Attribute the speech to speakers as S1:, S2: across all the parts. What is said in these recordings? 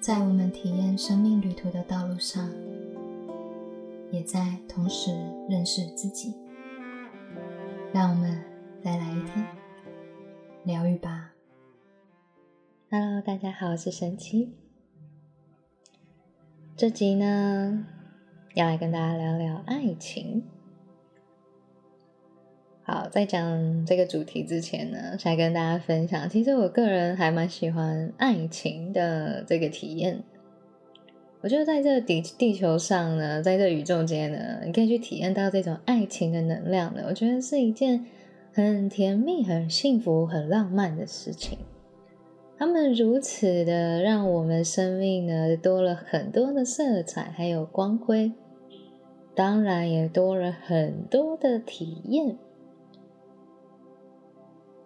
S1: 在我们体验生命旅途的道路上，也在同时认识自己。让我们再来一天疗愈吧。Hello，大家好，我是神奇。这集呢，要来跟大家聊聊爱情。好，在讲这个主题之前呢，想跟大家分享，其实我个人还蛮喜欢爱情的这个体验。我觉得在这地地球上呢，在这宇宙间呢，你可以去体验到这种爱情的能量的，我觉得是一件很甜蜜、很幸福、很浪漫的事情。他们如此的让我们生命呢多了很多的色彩，还有光辉，当然也多了很多的体验。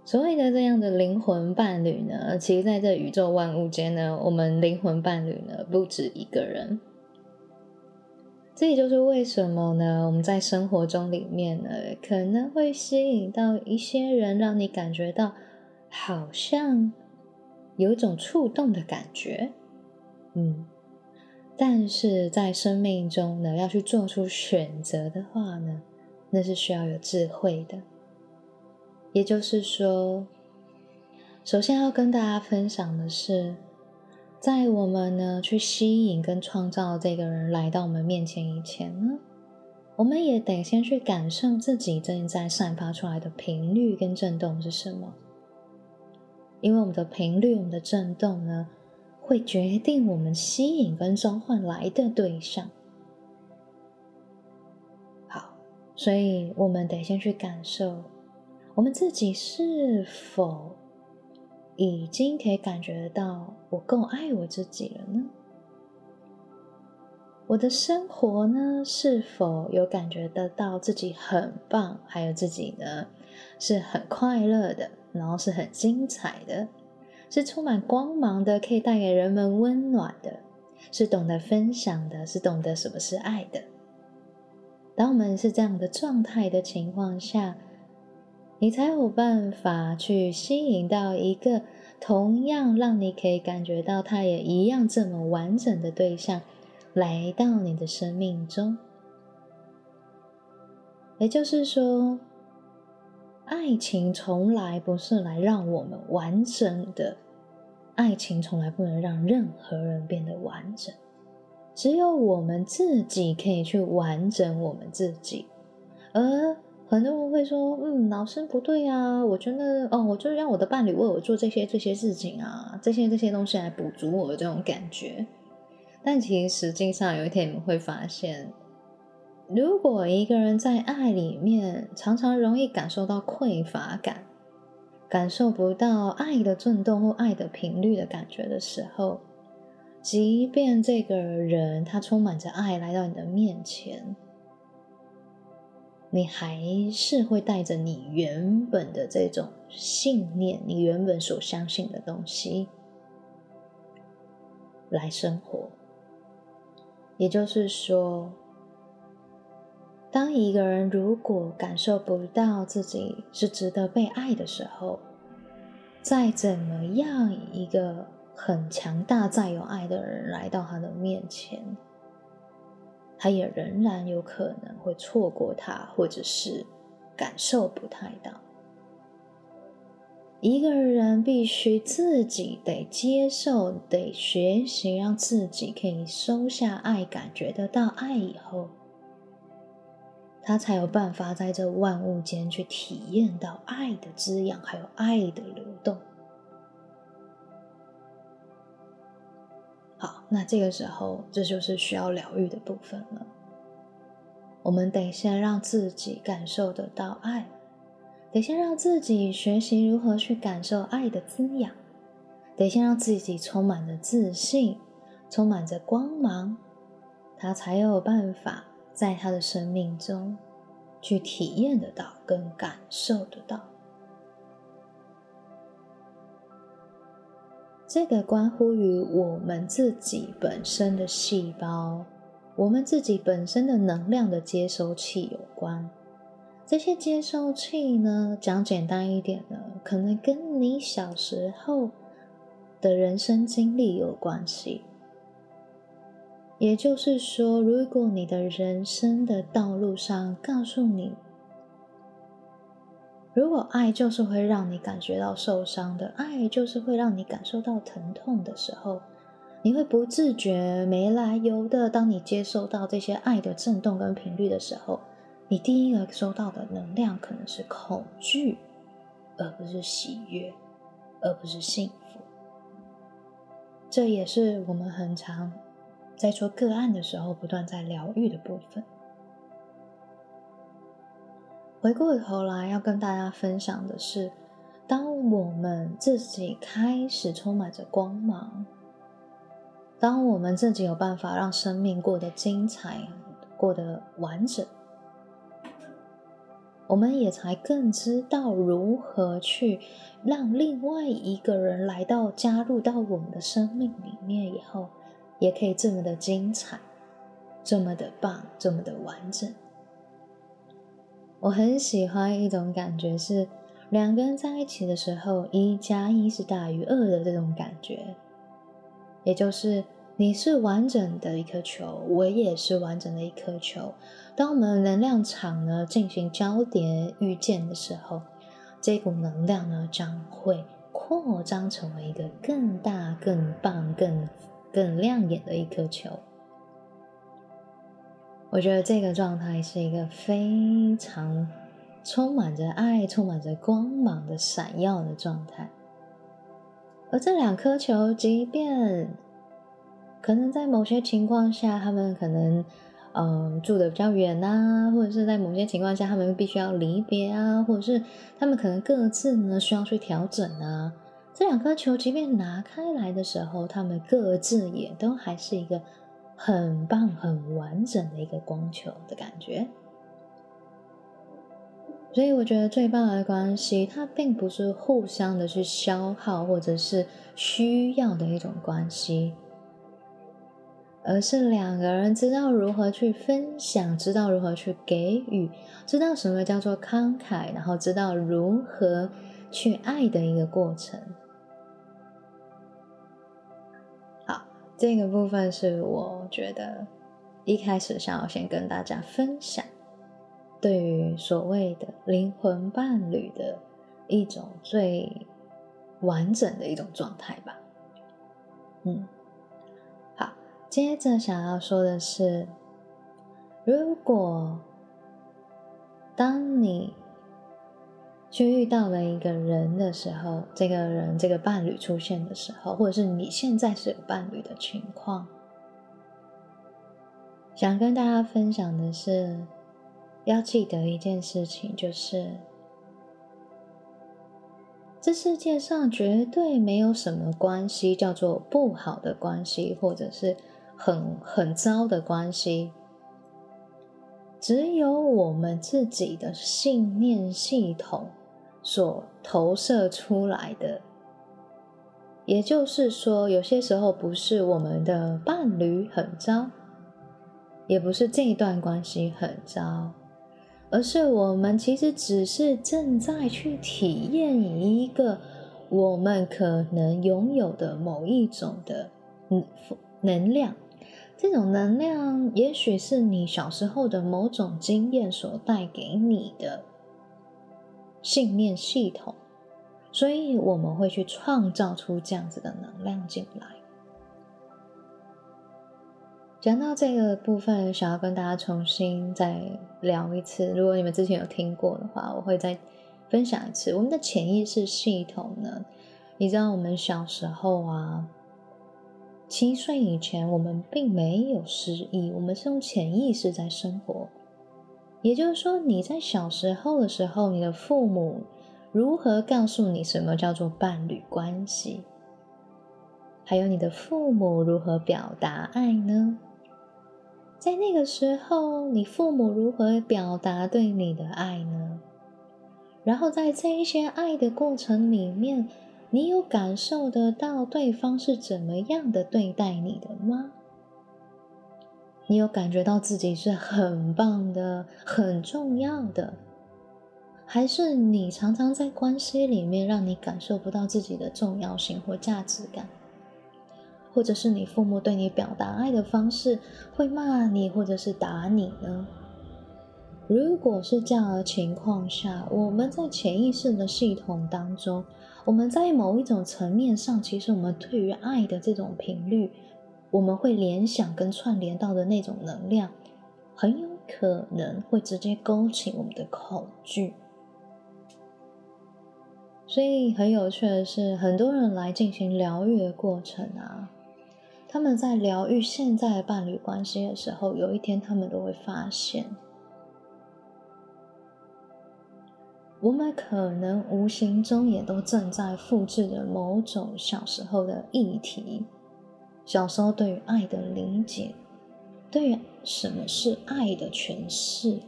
S1: 所谓的这样的灵魂伴侣呢，其实在这宇宙万物间呢，我们灵魂伴侣呢不止一个人。这也就是为什么呢，我们在生活中里面呢，可能会吸引到一些人，让你感觉到好像有一种触动的感觉，嗯，但是在生命中呢，要去做出选择的话呢，那是需要有智慧的。也就是说，首先要跟大家分享的是，在我们呢去吸引跟创造这个人来到我们面前以前呢，我们也得先去感受自己正在散发出来的频率跟震动是什么。因为我们的频率、我们的震动呢，会决定我们吸引跟召唤来的对象。好，所以我们得先去感受。我们自己是否已经可以感觉到我够爱我自己了呢？我的生活呢，是否有感觉得到自己很棒，还有自己呢是很快乐的，然后是很精彩的，是充满光芒的，可以带给人们温暖的，是懂得分享的，是懂得什么是爱的。当我们是这样的状态的情况下。你才有办法去吸引到一个同样让你可以感觉到他也一样这么完整的对象来到你的生命中。也就是说，爱情从来不是来让我们完整的，爱情从来不能让任何人变得完整，只有我们自己可以去完整我们自己，而。很多人会说：“嗯，老师不对啊，我觉得哦，我就让我的伴侣为我做这些这些事情啊，这些这些东西来补足我的这种感觉。”但其实实际上，有一天你们会发现，如果一个人在爱里面常常容易感受到匮乏感，感受不到爱的震动或爱的频率的感觉的时候，即便这个人他充满着爱来到你的面前。你还是会带着你原本的这种信念，你原本所相信的东西来生活。也就是说，当一个人如果感受不到自己是值得被爱的时候，再怎么样一个很强大、再有爱的人来到他的面前。他也仍然有可能会错过他，或者是感受不太到。一个人必须自己得接受，得学习，让自己可以收下爱，感觉得到爱以后，他才有办法在这万物间去体验到爱的滋养，还有爱的流那这个时候，这就是需要疗愈的部分了。我们得先让自己感受得到爱，得先让自己学习如何去感受爱的滋养，得先让自己充满着自信，充满着光芒，他才有办法在他的生命中去体验得到跟感受得到。这个关乎于我们自己本身的细胞，我们自己本身的能量的接收器有关。这些接收器呢，讲简单一点呢，可能跟你小时候的人生经历有关系。也就是说，如果你的人生的道路上告诉你，如果爱就是会让你感觉到受伤的，爱就是会让你感受到疼痛的时候，你会不自觉、没来由的，当你接受到这些爱的震动跟频率的时候，你第一个收到的能量可能是恐惧，而不是喜悦，而不是幸福。这也是我们很常在做个案的时候，不断在疗愈的部分。回过头来要跟大家分享的是，当我们自己开始充满着光芒，当我们自己有办法让生命过得精彩、过得完整，我们也才更知道如何去让另外一个人来到、加入到我们的生命里面以后，也可以这么的精彩、这么的棒、这么的完整。我很喜欢一种感觉，是两个人在一起的时候，一加一是大于二的这种感觉。也就是你是完整的一颗球，我也是完整的一颗球。当我们能量场呢进行交叠遇见的时候，这股能量呢将会扩张成为一个更大、更棒、更更亮眼的一颗球。我觉得这个状态是一个非常充满着爱、充满着光芒的闪耀的状态。而这两颗球，即便可能在某些情况下，他们可能嗯住的比较远啊，或者是在某些情况下，他们必须要离别啊，或者是他们可能各自呢需要去调整啊。这两颗球，即便拿开来的时候，他们各自也都还是一个。很棒、很完整的一个光球的感觉，所以我觉得最棒的关系，它并不是互相的去消耗或者是需要的一种关系，而是两个人知道如何去分享，知道如何去给予，知道什么叫做慷慨，然后知道如何去爱的一个过程。这个部分是我觉得一开始想要先跟大家分享，对于所谓的灵魂伴侣的一种最完整的一种状态吧。嗯，好，接着想要说的是，如果当你。去遇到了一个人的时候，这个人这个伴侣出现的时候，或者是你现在是有伴侣的情况，想跟大家分享的是，要记得一件事情，就是这世界上绝对没有什么关系叫做不好的关系，或者是很很糟的关系，只有我们自己的信念系统。所投射出来的，也就是说，有些时候不是我们的伴侣很糟，也不是这一段关系很糟，而是我们其实只是正在去体验一个我们可能拥有的某一种的能能量。这种能量，也许是你小时候的某种经验所带给你的。信念系统，所以我们会去创造出这样子的能量进来。讲到这个部分，想要跟大家重新再聊一次。如果你们之前有听过的话，我会再分享一次。我们的潜意识系统呢？你知道，我们小时候啊，七岁以前，我们并没有失忆，我们是用潜意识在生活。也就是说，你在小时候的时候，你的父母如何告诉你什么叫做伴侣关系？还有你的父母如何表达爱呢？在那个时候，你父母如何表达对你的爱呢？然后在这一些爱的过程里面，你有感受得到对方是怎么样的对待你的吗？你有感觉到自己是很棒的、很重要的，还是你常常在关系里面让你感受不到自己的重要性或价值感？或者是你父母对你表达爱的方式会骂你，或者是打你呢？如果是这样的情况下，我们在潜意识的系统当中，我们在某一种层面上，其实我们对于爱的这种频率，我们会联想跟串联到的那种能量，很有可能会直接勾起我们的恐惧。所以很有趣的是，很多人来进行疗愈的过程啊。他们在疗愈现在的伴侣关系的时候，有一天他们都会发现，我们可能无形中也都正在复制着某种小时候的议题，小时候对于爱的理解，对于什么是爱的诠释，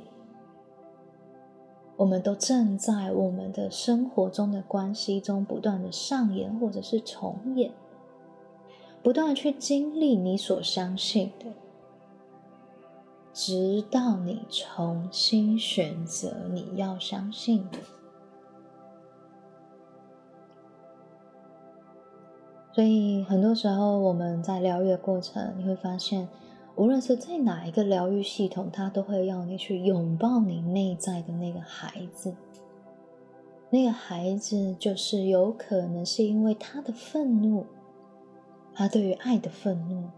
S1: 我们都正在我们的生活中的关系中不断的上演或者是重演。不断的去经历你所相信的，直到你重新选择你要相信的。所以很多时候我们在疗愈的过程，你会发现，无论是在哪一个疗愈系统，它都会要你去拥抱你内在的那个孩子。那个孩子就是有可能是因为他的愤怒。他对于爱的愤怒，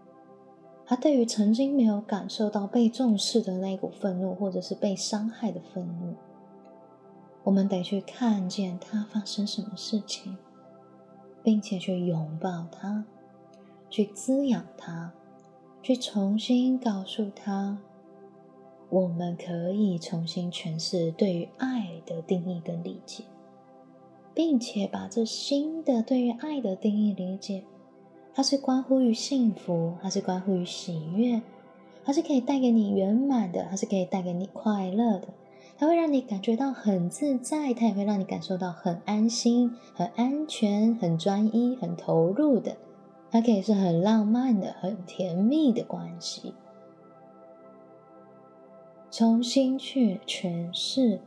S1: 他对于曾经没有感受到被重视的那股愤怒，或者是被伤害的愤怒，我们得去看见他发生什么事情，并且去拥抱他，去滋养他，去重新告诉他，我们可以重新诠释对于爱的定义跟理解，并且把这新的对于爱的定义理解。它是关乎于幸福，它是关乎于喜悦，它是可以带给你圆满的，它是可以带给你快乐的，它会让你感觉到很自在，它也会让你感受到很安心、很安全、很专一、很投入的，它可以是很浪漫的、很甜蜜的关系。重新去诠释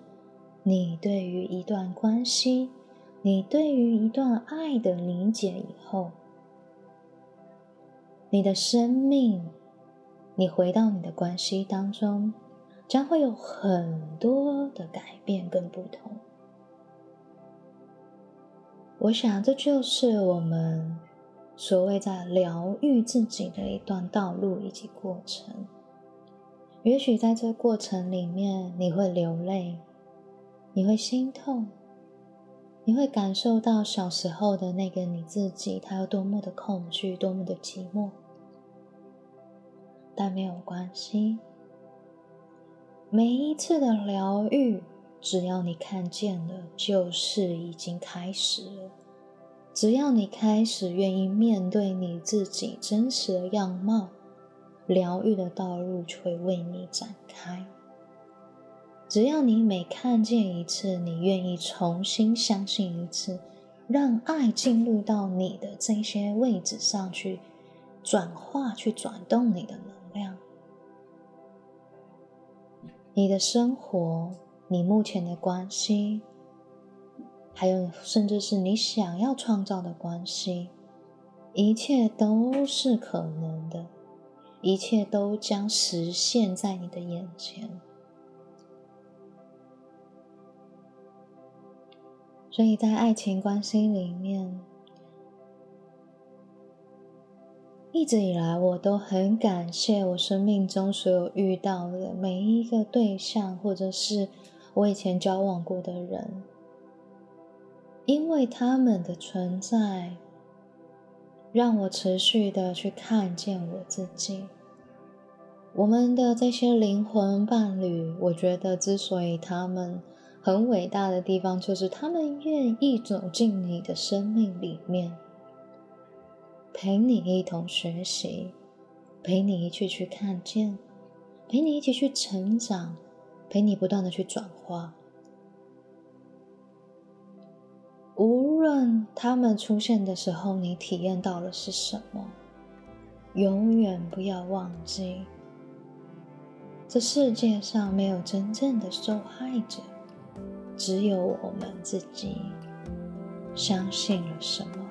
S1: 你对于一段关系、你对于一段爱的理解以后。你的生命，你回到你的关系当中，将会有很多的改变跟不同。我想，这就是我们所谓在疗愈自己的一段道路以及过程。也许在这过程里面，你会流泪，你会心痛，你会感受到小时候的那个你自己，他有多么的恐惧，多么的寂寞。但没有关系，每一次的疗愈，只要你看见了，就是已经开始了。只要你开始愿意面对你自己真实的样貌，疗愈的道路就会为你展开。只要你每看见一次，你愿意重新相信一次，让爱进入到你的这些位置上去，转化、去转动你的你的生活，你目前的关系，还有甚至是你想要创造的关系，一切都是可能的，一切都将实现在你的眼前。所以在爱情关系里面。一直以来，我都很感谢我生命中所有遇到的每一个对象，或者是我以前交往过的人，因为他们的存在，让我持续的去看见我自己。我们的这些灵魂伴侣，我觉得之所以他们很伟大的地方，就是他们愿意走进你的生命里面。陪你一同学习，陪你一起去看见，陪你一起去成长，陪你不断的去转化。无论他们出现的时候，你体验到了是什么，永远不要忘记，这世界上没有真正的受害者，只有我们自己相信了什么。